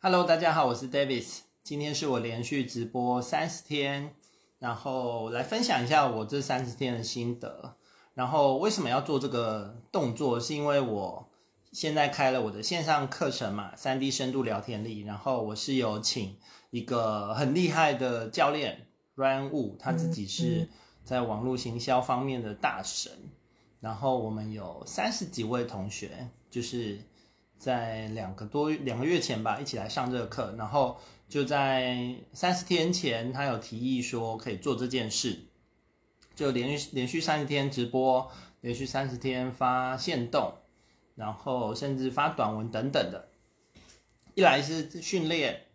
Hello，大家好，我是 Davis。今天是我连续直播三十天，然后来分享一下我这三十天的心得。然后为什么要做这个动作？是因为我现在开了我的线上课程嘛三 D 深度聊天力。然后我是有请一个很厉害的教练 Ryan Wu，他自己是在网络行销方面的大神。然后我们有三十几位同学，就是。在两个多两个月前吧，一起来上这个课，然后就在三十天前，他有提议说可以做这件事，就连续连续三十天直播，连续三十天发限动，然后甚至发短文等等的。一来是训练，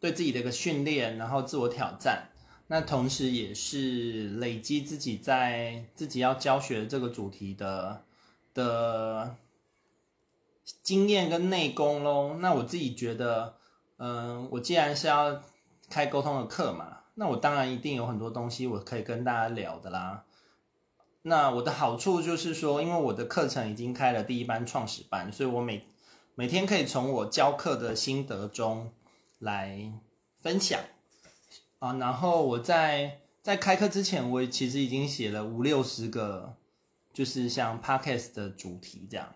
对自己的一个训练，然后自我挑战，那同时也是累积自己在自己要教学这个主题的的。经验跟内功咯，那我自己觉得，嗯，我既然是要开沟通的课嘛，那我当然一定有很多东西我可以跟大家聊的啦。那我的好处就是说，因为我的课程已经开了第一班创始班，所以我每每天可以从我教课的心得中来分享啊。然后我在在开课之前，我其实已经写了五六十个，就是像 Podcast 的主题这样。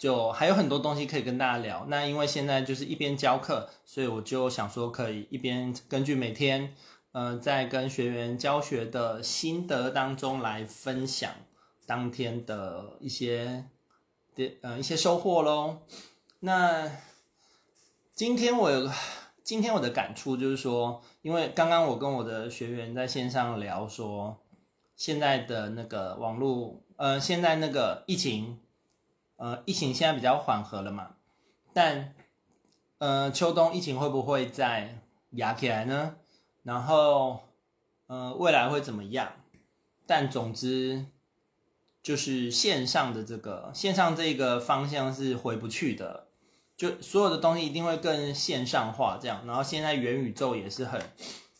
就还有很多东西可以跟大家聊。那因为现在就是一边教课，所以我就想说可以一边根据每天，呃，在跟学员教学的心得当中来分享当天的一些的呃一些收获喽。那今天我有今天我的感触就是说，因为刚刚我跟我的学员在线上聊说，现在的那个网络，呃，现在那个疫情。呃，疫情现在比较缓和了嘛，但呃，秋冬疫情会不会再压起来呢？然后呃，未来会怎么样？但总之就是线上的这个线上这个方向是回不去的，就所有的东西一定会更线上化这样。然后现在元宇宙也是很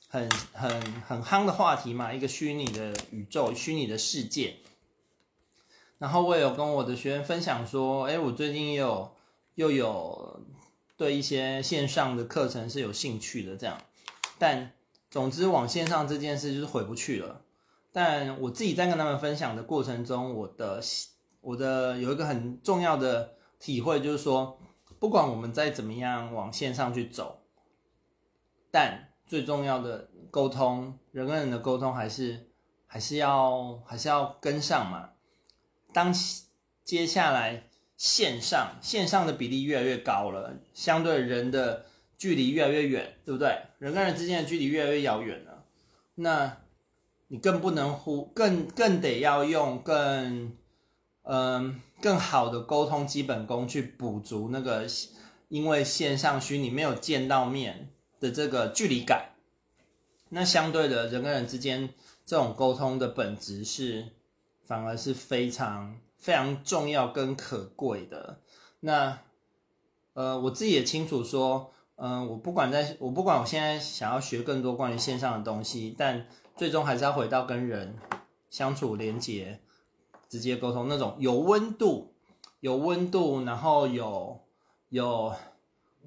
很很很夯的话题嘛，一个虚拟的宇宙，虚拟的世界。然后我也有跟我的学员分享说，哎，我最近也有又有对一些线上的课程是有兴趣的，这样。但总之往线上这件事就是回不去了。但我自己在跟他们分享的过程中，我的我的有一个很重要的体会就是说，不管我们再怎么样往线上去走，但最重要的沟通，人跟人的沟通还是还是要还是要跟上嘛。当接下来线上线上的比例越来越高了，相对人的距离越来越远，对不对？人跟人之间的距离越来越遥远了，那你更不能忽更更得要用更嗯、更好的沟通基本功去补足那个因为线上虚拟没有见到面的这个距离感。那相对的人跟人之间这种沟通的本质是。反而是非常非常重要跟可贵的。那，呃，我自己也清楚说，嗯、我不管在，我不管我现在想要学更多关于线上的东西，但最终还是要回到跟人相处、连接、直接沟通那种有温度、有温度，然后有有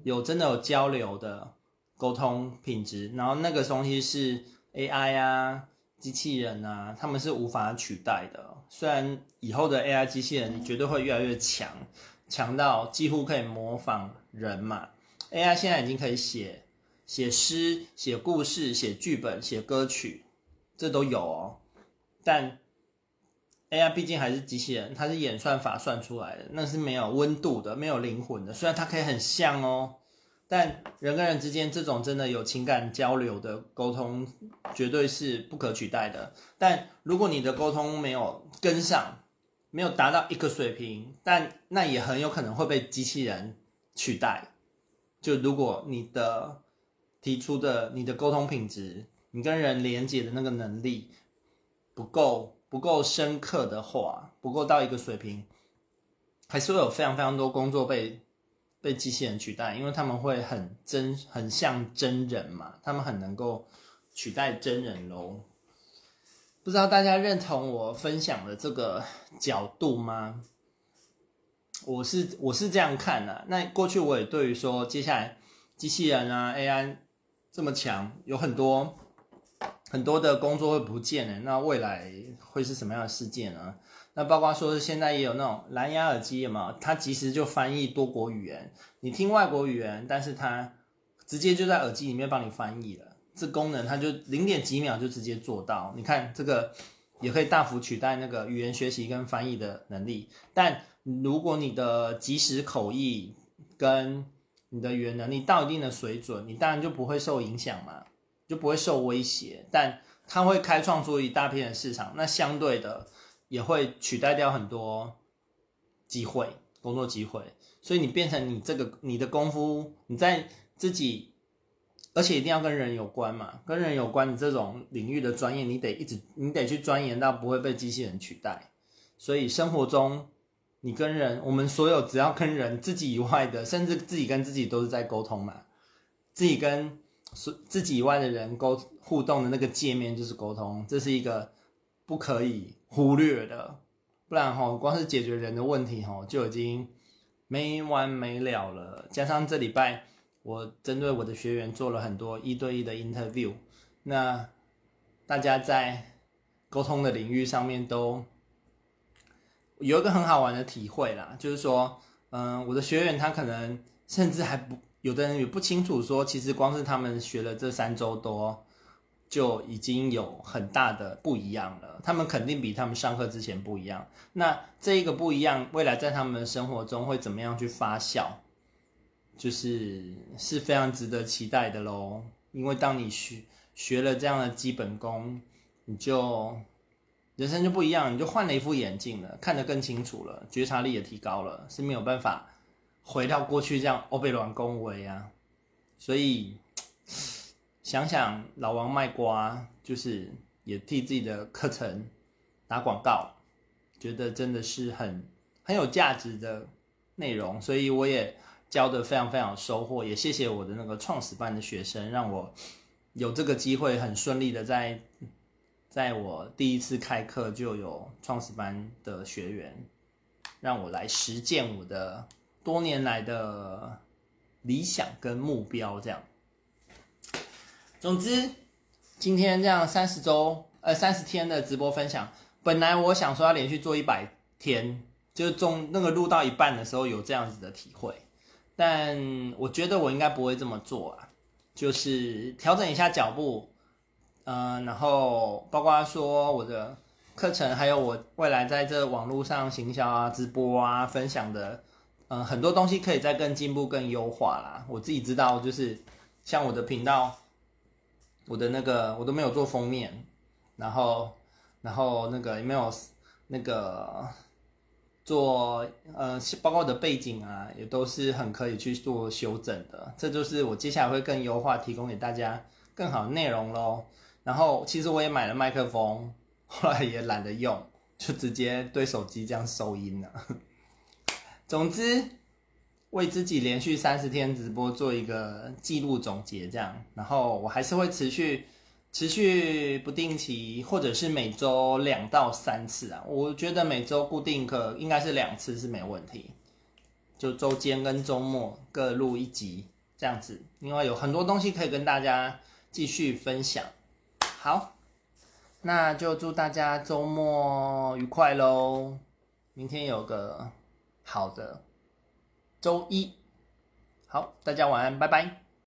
有真的有交流的沟通品质，然后那个东西是 AI 啊。机器人啊，他们是无法取代的。虽然以后的 AI 机器人绝对会越来越强，强到几乎可以模仿人嘛。AI 现在已经可以写写诗、写故事、写剧本、写歌曲，这都有哦。但 AI 毕竟还是机器人，它是演算法算出来的，那是没有温度的，没有灵魂的。虽然它可以很像哦。但人跟人之间这种真的有情感交流的沟通，绝对是不可取代的。但如果你的沟通没有跟上，没有达到一个水平，但那也很有可能会被机器人取代。就如果你的提出的你的沟通品质，你跟人连接的那个能力不够不够深刻的话，不够到一个水平，还是会有非常非常多工作被。被机器人取代，因为他们会很真，很像真人嘛，他们很能够取代真人喽。不知道大家认同我分享的这个角度吗？我是我是这样看的。那过去我也对于说，接下来机器人啊 AI 这么强，有很多很多的工作会不见的。那未来会是什么样的世界呢？那包括说现在也有那种蓝牙耳机嘛，它其实就翻译多国语言，你听外国语言，但是它直接就在耳机里面帮你翻译了。这功能它就零点几秒就直接做到。你看这个也可以大幅取代那个语言学习跟翻译的能力，但如果你的即时口译跟你的语言能力到一定的水准，你当然就不会受影响嘛，就不会受威胁。但它会开创出一大片的市场，那相对的也会取代掉很多机会，工作机会。所以你变成你这个你的功夫，你在自己，而且一定要跟人有关嘛，跟人有关的这种领域的专业，你得一直你得去钻研到不会被机器人取代。所以生活中。你跟人，我们所有只要跟人自己以外的，甚至自己跟自己都是在沟通嘛。自己跟自己以外的人沟互动的那个界面就是沟通，这是一个不可以忽略的。不然哈，光是解决人的问题哈，就已经没完没了了。加上这礼拜我针对我的学员做了很多一对一的 interview，那大家在沟通的领域上面都。有一个很好玩的体会啦，就是说，嗯，我的学员他可能甚至还不，有的人也不清楚说，其实光是他们学了这三周多，就已经有很大的不一样了。他们肯定比他们上课之前不一样。那这一个不一样，未来在他们的生活中会怎么样去发酵，就是是非常值得期待的喽。因为当你学学了这样的基本功，你就。人生就不一样，你就换了一副眼镜了，看得更清楚了，觉察力也提高了，是没有办法回到过去这样欧北软恭维啊。所以想想老王卖瓜，就是也替自己的课程打广告，觉得真的是很很有价值的内容，所以我也教的非常非常有收获，也谢谢我的那个创始班的学生，让我有这个机会很顺利的在。在我第一次开课就有创始班的学员，让我来实践我的多年来的理想跟目标。这样，总之，今天这样三十周呃三十天的直播分享，本来我想说要连续做一百天，就中那个录到一半的时候有这样子的体会，但我觉得我应该不会这么做啊，就是调整一下脚步。嗯，然后包括说我的课程，还有我未来在这网络上行销啊、直播啊、分享的，嗯，很多东西可以再更进步、更优化啦。我自己知道，就是像我的频道，我的那个我都没有做封面，然后，然后那个也没有那个做，呃，包括我的背景啊，也都是很可以去做修整的。这就是我接下来会更优化，提供给大家更好的内容喽。然后其实我也买了麦克风，后来也懒得用，就直接对手机这样收音了。总之，为自己连续三十天直播做一个记录总结，这样。然后我还是会持续、持续不定期，或者是每周两到三次啊。我觉得每周固定课应该是两次是没问题，就周间跟周末各录一集这样子。因为有很多东西可以跟大家继续分享。好，那就祝大家周末愉快喽！明天有个好的周一，好，大家晚安，拜拜。